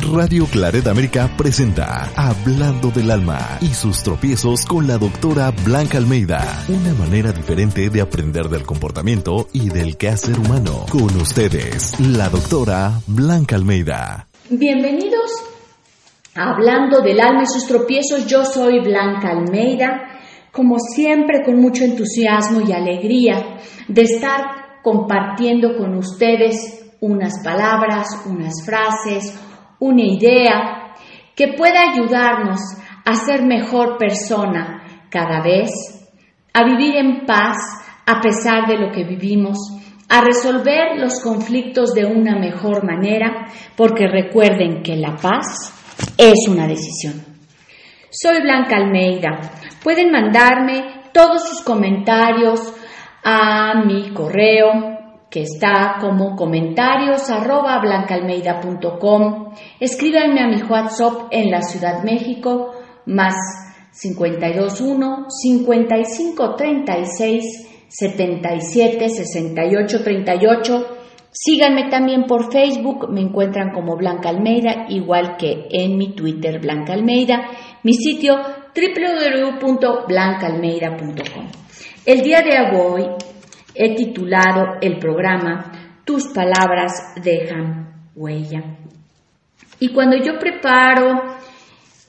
Radio Claret América presenta Hablando del Alma y sus tropiezos con la doctora Blanca Almeida. Una manera diferente de aprender del comportamiento y del quehacer humano. Con ustedes, la doctora Blanca Almeida. Bienvenidos a Hablando del Alma y sus tropiezos. Yo soy Blanca Almeida. Como siempre, con mucho entusiasmo y alegría de estar compartiendo con ustedes unas palabras, unas frases, una idea que pueda ayudarnos a ser mejor persona cada vez, a vivir en paz a pesar de lo que vivimos, a resolver los conflictos de una mejor manera, porque recuerden que la paz es una decisión. Soy Blanca Almeida. Pueden mandarme todos sus comentarios a mi correo que está como comentarios arroba blancaalmeida.com. Escríbanme a mi WhatsApp en la Ciudad México más 521 5536 77 68 38. Síganme también por Facebook, me encuentran como Blanca Almeida, igual que en mi Twitter Blanca Almeida, mi sitio www.blancaalmeida.com. El día de hoy he titulado el programa Tus palabras dejan huella. Y cuando yo preparo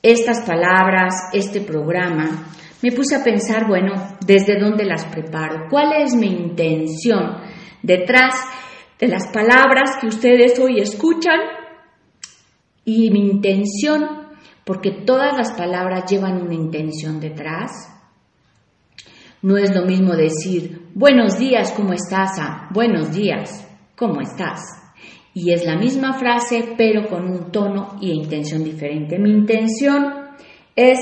estas palabras, este programa, me puse a pensar, bueno, ¿desde dónde las preparo? ¿Cuál es mi intención detrás de las palabras que ustedes hoy escuchan? Y mi intención, porque todas las palabras llevan una intención detrás, no es lo mismo decir buenos días, ¿cómo estás? a buenos días, ¿cómo estás? Y es la misma frase, pero con un tono y intención diferente. Mi intención es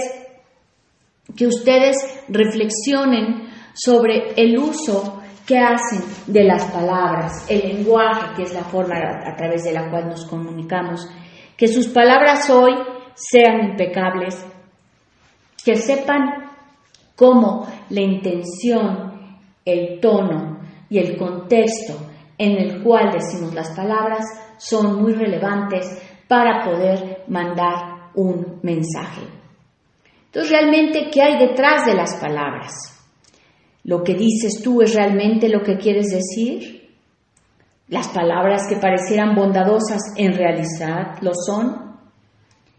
que ustedes reflexionen sobre el uso que hacen de las palabras, el lenguaje, que es la forma a través de la cual nos comunicamos, que sus palabras hoy sean impecables, que sepan cómo la intención, el tono y el contexto en el cual decimos las palabras son muy relevantes para poder mandar un mensaje. Entonces, realmente, ¿qué hay detrás de las palabras? ¿Lo que dices tú es realmente lo que quieres decir? ¿Las palabras que parecieran bondadosas en realidad lo son?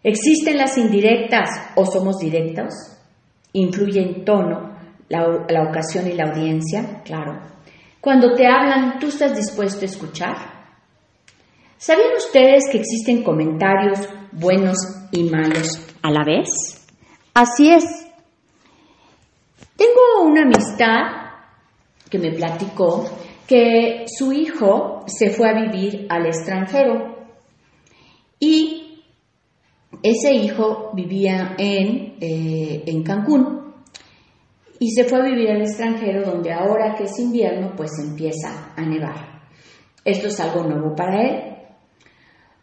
¿Existen las indirectas o somos directos? Influye en tono, la, ocasión y la audiencia, claro. Cuando te hablan, ¿tú estás dispuesto a escuchar? ¿Sabían ustedes que existen comentarios buenos y malos a la vez? Así es. Tengo una amistad que me platicó que su hijo se fue a vivir al extranjero y ese hijo vivía en, eh, en Cancún y se fue a vivir al extranjero donde ahora que es invierno pues empieza a nevar. Esto es algo nuevo para él.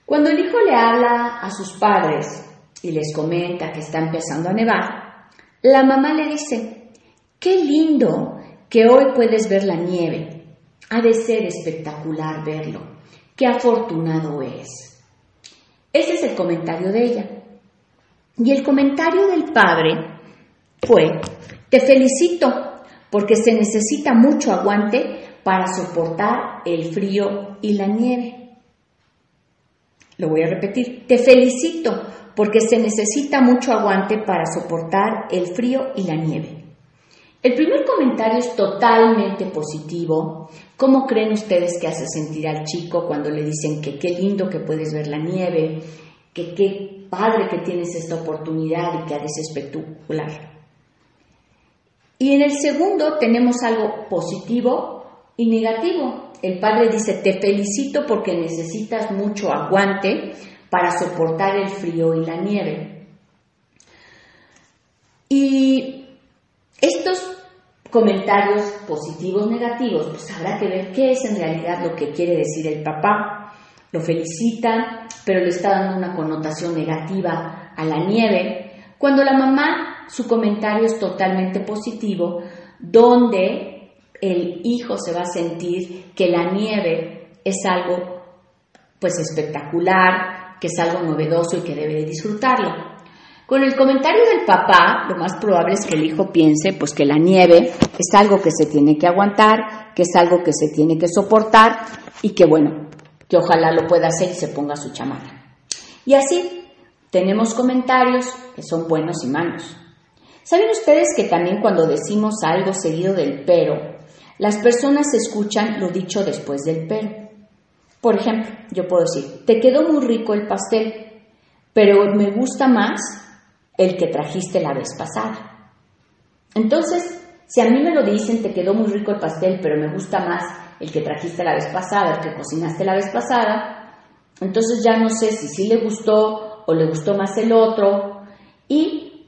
Cuando el hijo le habla a sus padres y les comenta que está empezando a nevar, la mamá le dice, qué lindo que hoy puedes ver la nieve. Ha de ser espectacular verlo. Qué afortunado es. Ese es el comentario de ella. Y el comentario del padre fue, te felicito porque se necesita mucho aguante para soportar el frío y la nieve. Lo voy a repetir, te felicito porque se necesita mucho aguante para soportar el frío y la nieve. El primer comentario es totalmente positivo. ¿Cómo creen ustedes que hace sentir al chico cuando le dicen que qué lindo que puedes ver la nieve, que qué padre que tienes esta oportunidad y que eres espectacular? Y en el segundo tenemos algo positivo y negativo. El padre dice, te felicito porque necesitas mucho aguante para soportar el frío y la nieve. Y estos comentarios positivos, negativos, pues habrá que ver qué es en realidad lo que quiere decir el papá. Lo felicita, pero le está dando una connotación negativa a la nieve, cuando la mamá su comentario es totalmente positivo, donde el hijo se va a sentir que la nieve es algo pues espectacular, que es algo novedoso y que debe disfrutarlo. Con el comentario del papá, lo más probable es que el hijo piense pues que la nieve es algo que se tiene que aguantar, que es algo que se tiene que soportar y que bueno, que ojalá lo pueda hacer y se ponga su chamarra. Y así tenemos comentarios que son buenos y malos. ¿Saben ustedes que también cuando decimos algo seguido del pero, las personas escuchan lo dicho después del pero? Por ejemplo, yo puedo decir, te quedó muy rico el pastel, pero me gusta más el que trajiste la vez pasada. Entonces, si a mí me lo dicen, te quedó muy rico el pastel, pero me gusta más el que trajiste la vez pasada, el que cocinaste la vez pasada, entonces ya no sé si sí le gustó o le gustó más el otro. Y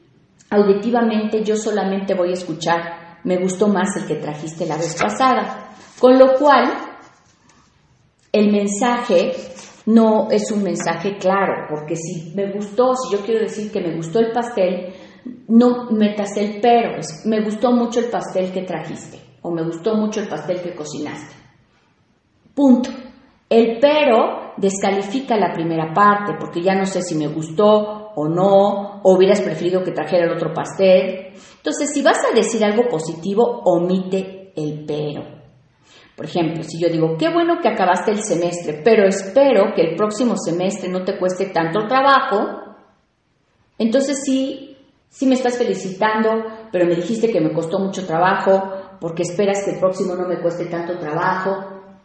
auditivamente yo solamente voy a escuchar, me gustó más el que trajiste la vez pasada. Con lo cual, el mensaje no es un mensaje claro, porque si me gustó, si yo quiero decir que me gustó el pastel, no metas el pero, me gustó mucho el pastel que trajiste o me gustó mucho el pastel que cocinaste. Punto. El pero descalifica la primera parte porque ya no sé si me gustó o no, o hubieras preferido que trajera el otro pastel. Entonces, si vas a decir algo positivo, omite el pero. Por ejemplo, si yo digo, qué bueno que acabaste el semestre, pero espero que el próximo semestre no te cueste tanto trabajo, entonces sí, sí me estás felicitando, pero me dijiste que me costó mucho trabajo, porque esperas que el próximo no me cueste tanto trabajo.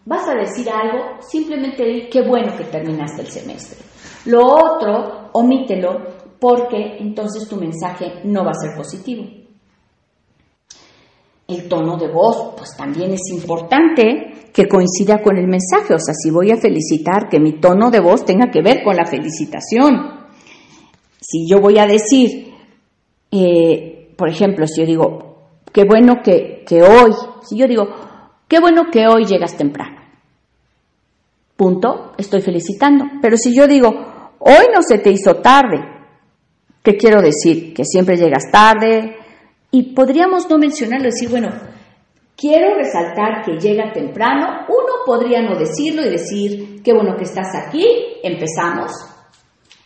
Vas a decir algo, simplemente di qué bueno que terminaste el semestre. Lo otro, omítelo, porque entonces tu mensaje no va a ser positivo. El tono de voz, pues también es importante que coincida con el mensaje. O sea, si voy a felicitar, que mi tono de voz tenga que ver con la felicitación. Si yo voy a decir, eh, por ejemplo, si yo digo, qué bueno que, que hoy, si yo digo, qué bueno que hoy llegas temprano. Punto, estoy felicitando. Pero si yo digo, hoy no se te hizo tarde, ¿qué quiero decir? Que siempre llegas tarde, y podríamos no mencionarlo, decir, bueno, quiero resaltar que llega temprano. Uno podría no decirlo y decir, qué bueno que estás aquí, empezamos.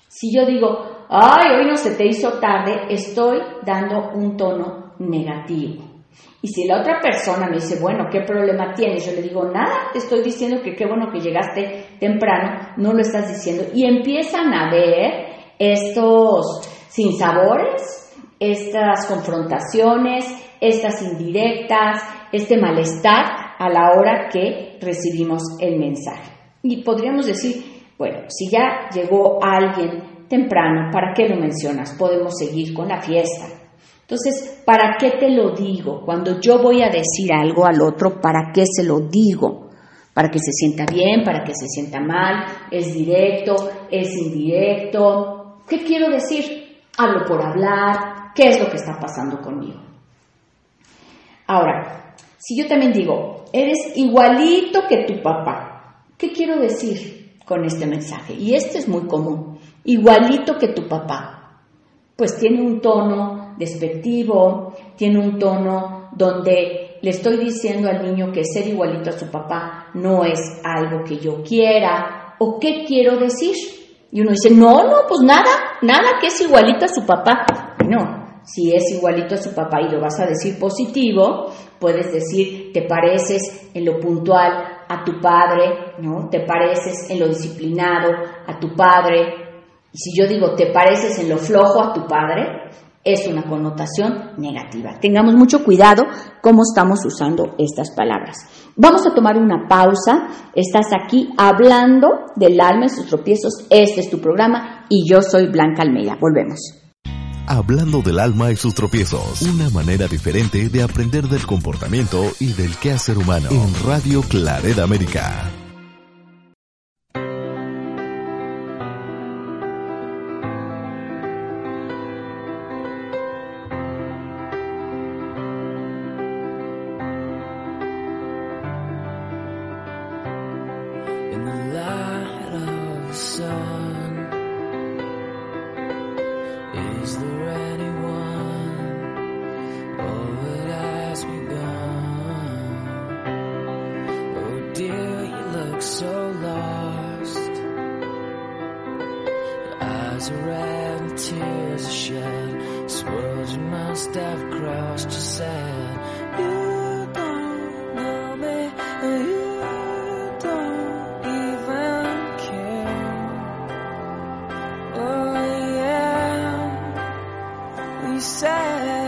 Si yo digo, ay, hoy no se te hizo tarde, estoy dando un tono negativo. Y si la otra persona me dice, bueno, ¿qué problema tienes? Yo le digo, nada, te estoy diciendo que qué bueno que llegaste temprano, no lo estás diciendo. Y empiezan a ver estos sinsabores, estas confrontaciones, estas indirectas, este malestar a la hora que recibimos el mensaje. Y podríamos decir, bueno, si ya llegó alguien temprano, ¿para qué lo mencionas? Podemos seguir con la fiesta. Entonces, ¿para qué te lo digo? Cuando yo voy a decir algo al otro, ¿para qué se lo digo? Para que se sienta bien, para que se sienta mal, es directo, es indirecto. ¿Qué quiero decir? Hablo por hablar, qué es lo que está pasando conmigo. Ahora, si yo también digo, eres igualito que tu papá, ¿qué quiero decir con este mensaje? Y este es muy común, igualito que tu papá. Pues tiene un tono despectivo, tiene un tono donde le estoy diciendo al niño que ser igualito a su papá no es algo que yo quiera, o qué quiero decir. Y uno dice, no, no, pues nada, nada que es igualito a su papá. No, si es igualito a su papá y lo vas a decir positivo, puedes decir, te pareces en lo puntual a tu padre, ¿no? Te pareces en lo disciplinado a tu padre. Y si yo digo, te pareces en lo flojo a tu padre, es una connotación negativa. Tengamos mucho cuidado cómo estamos usando estas palabras. Vamos a tomar una pausa. Estás aquí hablando del alma y sus tropiezos. Este es tu programa y yo soy Blanca Almeida. Volvemos. Hablando del alma y sus tropiezos. Una manera diferente de aprender del comportamiento y del quehacer humano. En Radio Claret América. said.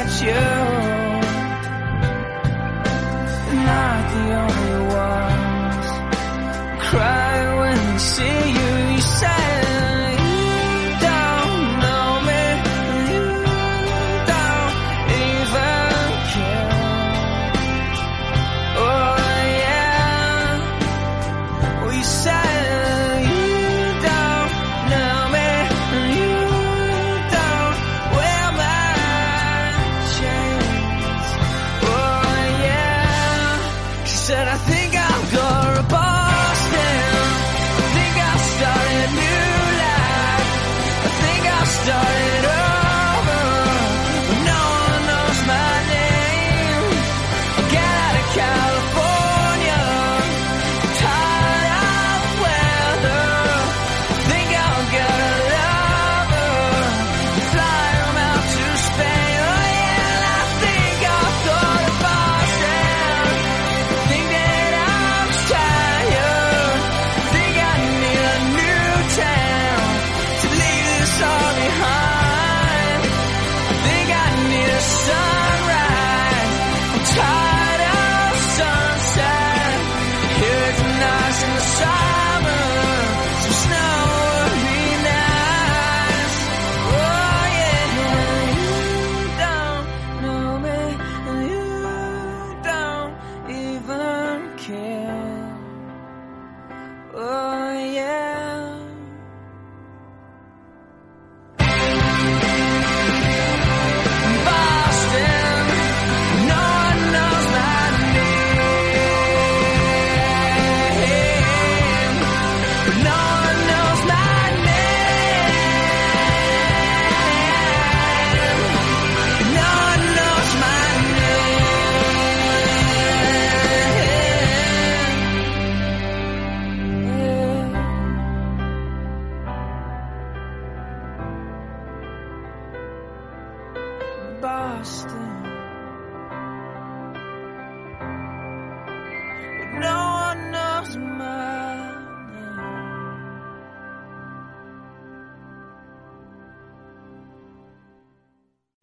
at you. Not the only ones cry when they see you. You said.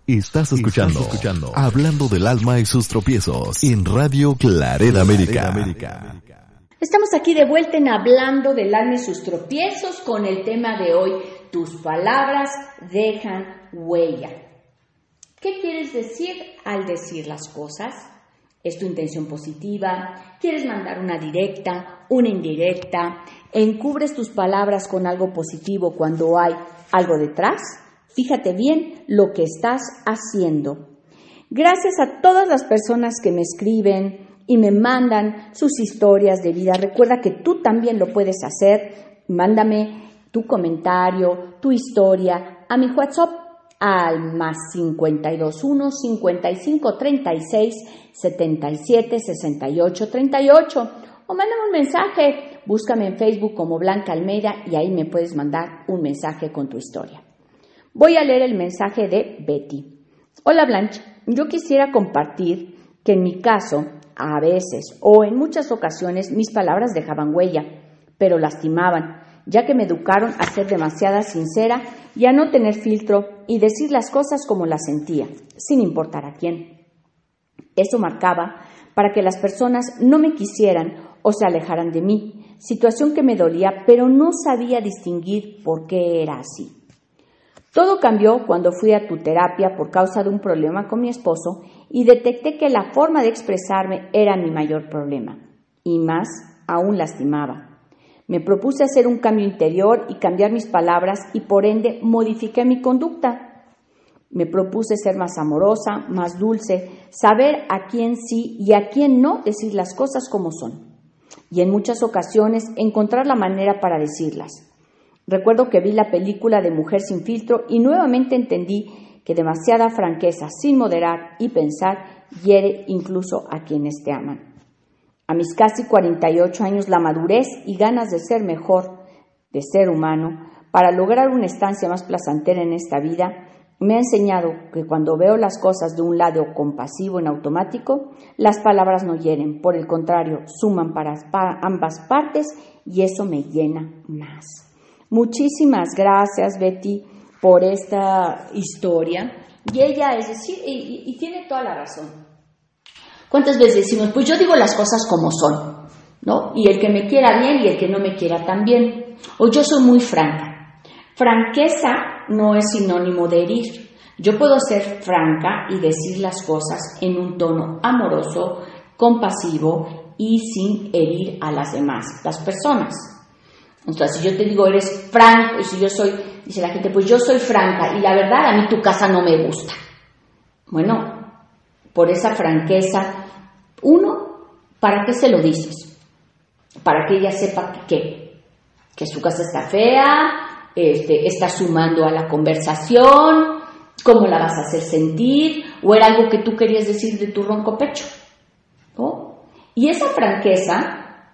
Estás escuchando, Hablando del alma y sus tropiezos en Radio Clareda América. Estamos aquí de vuelta en Hablando del alma y sus tropiezos con el tema de hoy, tus palabras dejan huella. ¿Qué quieres decir al decir las cosas? ¿Es tu intención positiva? ¿Quieres mandar una directa, una indirecta? ¿Encubres tus palabras con algo positivo cuando hay algo detrás? Fíjate bien lo que estás haciendo. Gracias a todas las personas que me escriben y me mandan sus historias de vida. Recuerda que tú también lo puedes hacer. Mándame tu comentario, tu historia a mi WhatsApp al más 521 55 36 77 68 38 o mándame un mensaje. Búscame en Facebook como Blanca Almeida y ahí me puedes mandar un mensaje con tu historia. Voy a leer el mensaje de Betty. Hola Blanche, yo quisiera compartir que en mi caso, a veces o en muchas ocasiones mis palabras dejaban huella, pero lastimaban, ya que me educaron a ser demasiada sincera y a no tener filtro y decir las cosas como las sentía, sin importar a quién. Eso marcaba para que las personas no me quisieran o se alejaran de mí, situación que me dolía, pero no sabía distinguir por qué era así. Todo cambió cuando fui a tu terapia por causa de un problema con mi esposo y detecté que la forma de expresarme era mi mayor problema y más aún lastimaba. Me propuse hacer un cambio interior y cambiar mis palabras y por ende modifiqué mi conducta. Me propuse ser más amorosa, más dulce, saber a quién sí y a quién no decir las cosas como son. Y en muchas ocasiones encontrar la manera para decirlas. Recuerdo que vi la película de Mujer sin filtro y nuevamente entendí que demasiada franqueza sin moderar y pensar hiere incluso a quienes te aman. A mis casi 48 años, la madurez y ganas de ser mejor, de ser humano, para lograr una estancia más placentera en esta vida, me ha enseñado que cuando veo las cosas de un lado compasivo en automático, las palabras no hieren, por el contrario, suman para ambas partes y eso me llena más. Muchísimas gracias, Betty por esta historia. Y ella, es decir, y, tiene toda la razón. ¿Cuántas veces decimos, pues yo digo las cosas como son, ¿no? Y el que me quiera bien y el que no me quiera también. O yo soy muy franca. Franqueza no es sinónimo de herir. Yo puedo ser franca y decir las cosas en un tono amoroso, compasivo y sin herir a las demás, las personas. Sea, si yo te digo eres franco y si yo soy Dice la gente, pues yo soy franca y la verdad a mí tu casa no me gusta. Bueno, por esa franqueza, uno, ¿para qué se lo dices? Para que ella sepa que, que su casa está fea, este, está sumando a la conversación, cómo la vas a hacer sentir, o era algo que tú querías decir de tu ronco pecho. Y esa franqueza,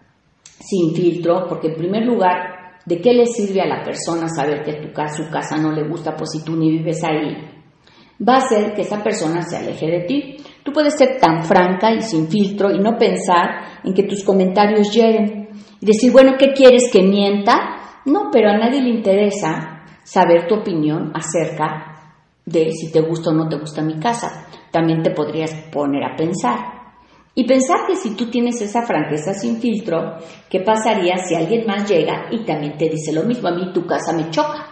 sin filtro, porque en primer lugar ¿De qué le sirve a la persona saber que tu casa, su casa no le gusta, pues si tú ni vives ahí? Va a hacer que esa persona se aleje de ti. Tú puedes ser tan franca y sin filtro y no pensar en que tus comentarios lleguen. Y decir, bueno, ¿qué quieres que mienta? No, pero a nadie le interesa saber tu opinión acerca de si te gusta o no te gusta mi casa. También te podrías poner a pensar. Y pensar que si tú tienes esa franqueza sin filtro, ¿qué pasaría si alguien más llega y también te dice lo mismo? A mí tu casa me choca.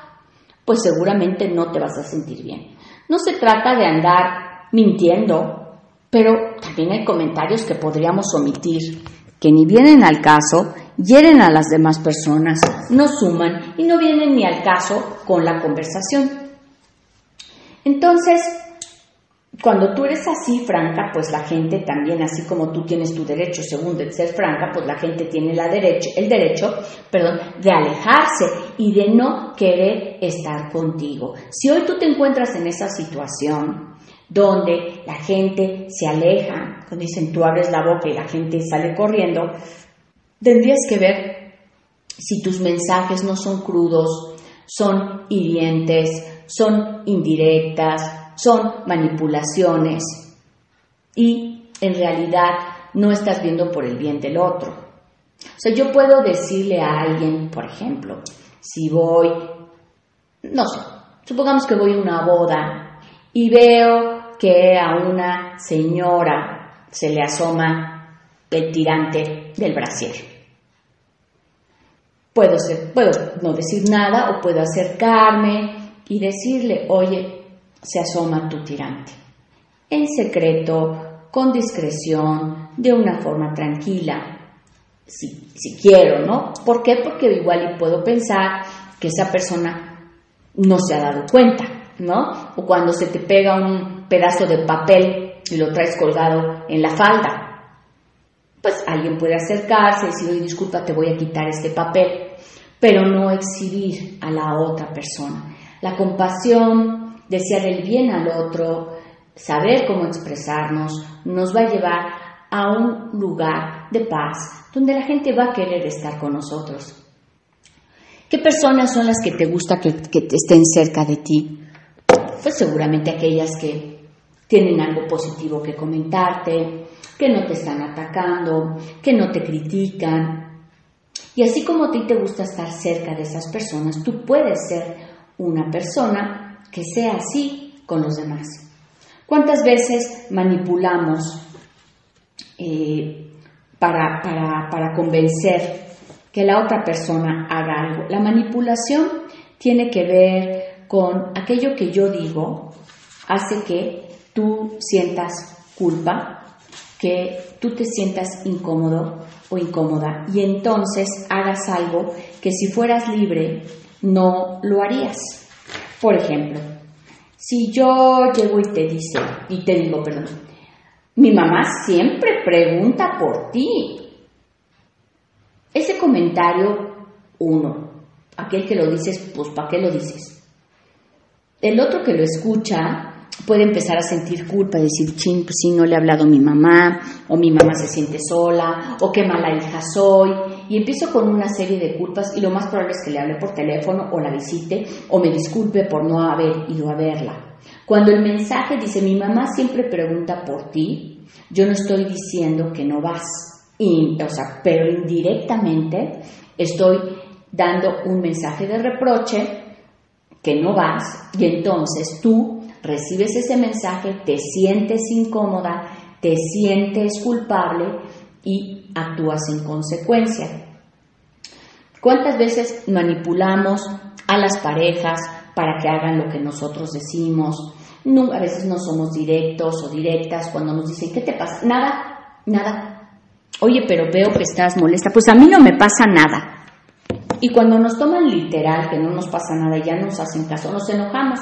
Pues seguramente no te vas a sentir bien. No se trata de andar mintiendo, pero también hay comentarios que podríamos omitir, que ni vienen al caso, hieren a las demás personas, no suman y no vienen ni al caso con la conversación. Entonces, cuando tú eres así franca, pues la gente también, así como tú tienes tu derecho, según de ser franca, pues la gente tiene la derecho, el derecho, perdón, de alejarse y de no querer estar contigo. Si hoy tú te encuentras en esa situación donde la gente se aleja, cuando dicen tú abres la boca y la gente sale corriendo, tendrías que ver si tus mensajes no son crudos, son hirientes, son indirectas, son manipulaciones y en realidad no estás viendo por el bien del otro. O sea, yo puedo decirle a alguien, por ejemplo, si voy, no sé, supongamos que voy a una boda y veo que a una señora se le asoma el tirante del brasier. Puedo, ser, puedo no decir nada o puedo acercarme y decirle, oye, se asoma tu tirante. En secreto, con discreción, de una forma tranquila. Si, si quiero, ¿no? ¿Por qué? Porque igual y puedo pensar que esa persona no se ha dado cuenta, ¿no? O cuando se te pega un pedazo de papel y lo traes colgado en la falda. Pues alguien puede acercarse y decir, oye, disculpa, te voy a quitar este papel, pero no exhibir a la otra persona. La compasión, desear el bien al otro, saber cómo expresarnos, nos va a llevar a un lugar de paz donde la gente va a querer estar con nosotros. ¿Qué personas son las que te gusta que, estén cerca de ti? Pues seguramente aquellas que tienen algo positivo que comentarte, que no te están atacando, que no te critican. Y así como a ti te gusta estar cerca de esas personas, tú puedes ser una persona que sea así con los demás. ¿Cuántas veces manipulamos eh, para, para convencer que la otra persona haga algo? La manipulación tiene que ver con aquello que yo digo, hace que tú sientas culpa, que tú te sientas incómodo o incómoda y entonces hagas algo que si fueras libre no lo harías. Por ejemplo, si yo llego y te dice, y te digo, perdón, mi mamá siempre pregunta por ti. Ese comentario, uno, aquel que lo dices, pues ¿para qué lo dices? El otro que lo escucha puede empezar a sentir culpa, decir, ching, pues sí, no le ha hablado mi mamá, o mi mamá se siente sola, o qué mala hija soy, y empiezo con una serie de culpas y lo más probable es que le hable por teléfono o la visite o me disculpe por no haber ido a verla. Cuando el mensaje dice, mi mamá siempre pregunta por ti, yo no estoy diciendo que no vas, o sea, pero indirectamente estoy dando un mensaje de reproche que no vas y entonces tú recibes ese mensaje, te sientes incómoda, te sientes culpable y actúas en consecuencia. ¿Cuántas veces manipulamos a las parejas para que hagan lo que nosotros decimos? a veces no somos directos o directas cuando nos dicen, ¿qué te pasa? Nada, nada. Oye, pero veo que estás molesta. Pues a mí no me pasa nada. Y cuando nos toman literal que no nos pasa nada ya nos hacen caso, nos enojamos.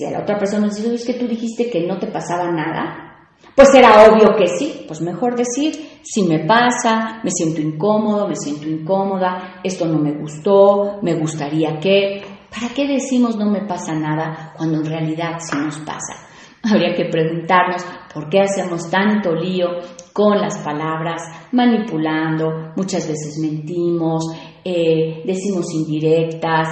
Si la otra persona dice, es que tú dijiste que no te pasaba nada, pues era obvio que sí. Pues mejor decir, si me pasa, me siento incómodo, me siento incómoda, esto no me gustó, me gustaría que... ¿Para qué decimos no me pasa nada cuando en realidad sí nos pasa? Habría que preguntarnos por qué hacemos tanto lío con las palabras, manipulando, muchas veces mentimos, eh, decimos indirectas,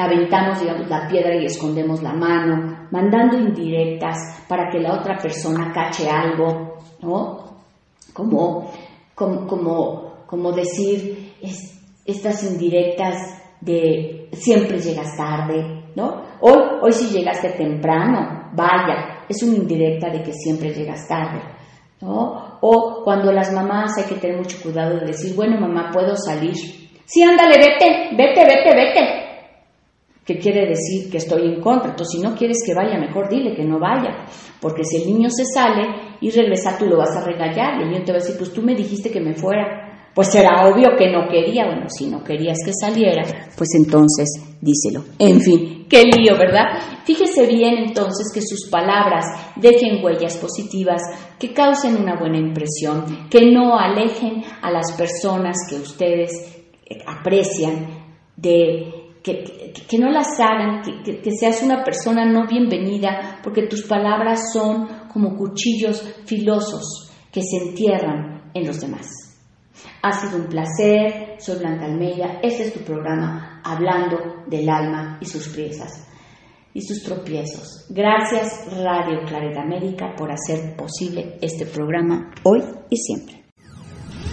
aventamos, digamos, la piedra y escondemos la mano, mandando indirectas para que la otra persona cache algo, ¿no? Como, como, como, decir estas indirectas de siempre llegas tarde, ¿no? Hoy, hoy si llegaste temprano, vaya, es una indirecta de que siempre llegas tarde, ¿no? O cuando las mamás hay que tener mucho cuidado de decir, bueno, mamá, ¿puedo salir? Sí, ándale, vete, vete, vete, vete que quiere decir que estoy en contra. Entonces, si no quieres que vaya, mejor dile que no vaya. Porque si el niño se sale y regresa, tú lo vas a regañar y el niño te va a decir, pues tú me dijiste que me fuera. Pues será obvio que no quería. Bueno, si no querías que saliera, pues entonces díselo. En fin, qué lío, ¿verdad? Fíjese bien entonces que sus palabras dejen huellas positivas, que causen una buena impresión, que no alejen a las personas que ustedes aprecian de que, no las hagan, que, seas una persona no bienvenida, porque tus palabras son como cuchillos filosos que se entierran en los demás. Ha sido un placer, soy Blanca Almeida, este es tu programa Hablando del alma y sus piezas y sus tropiezos. Gracias Radio Claret América por hacer posible este programa hoy y siempre.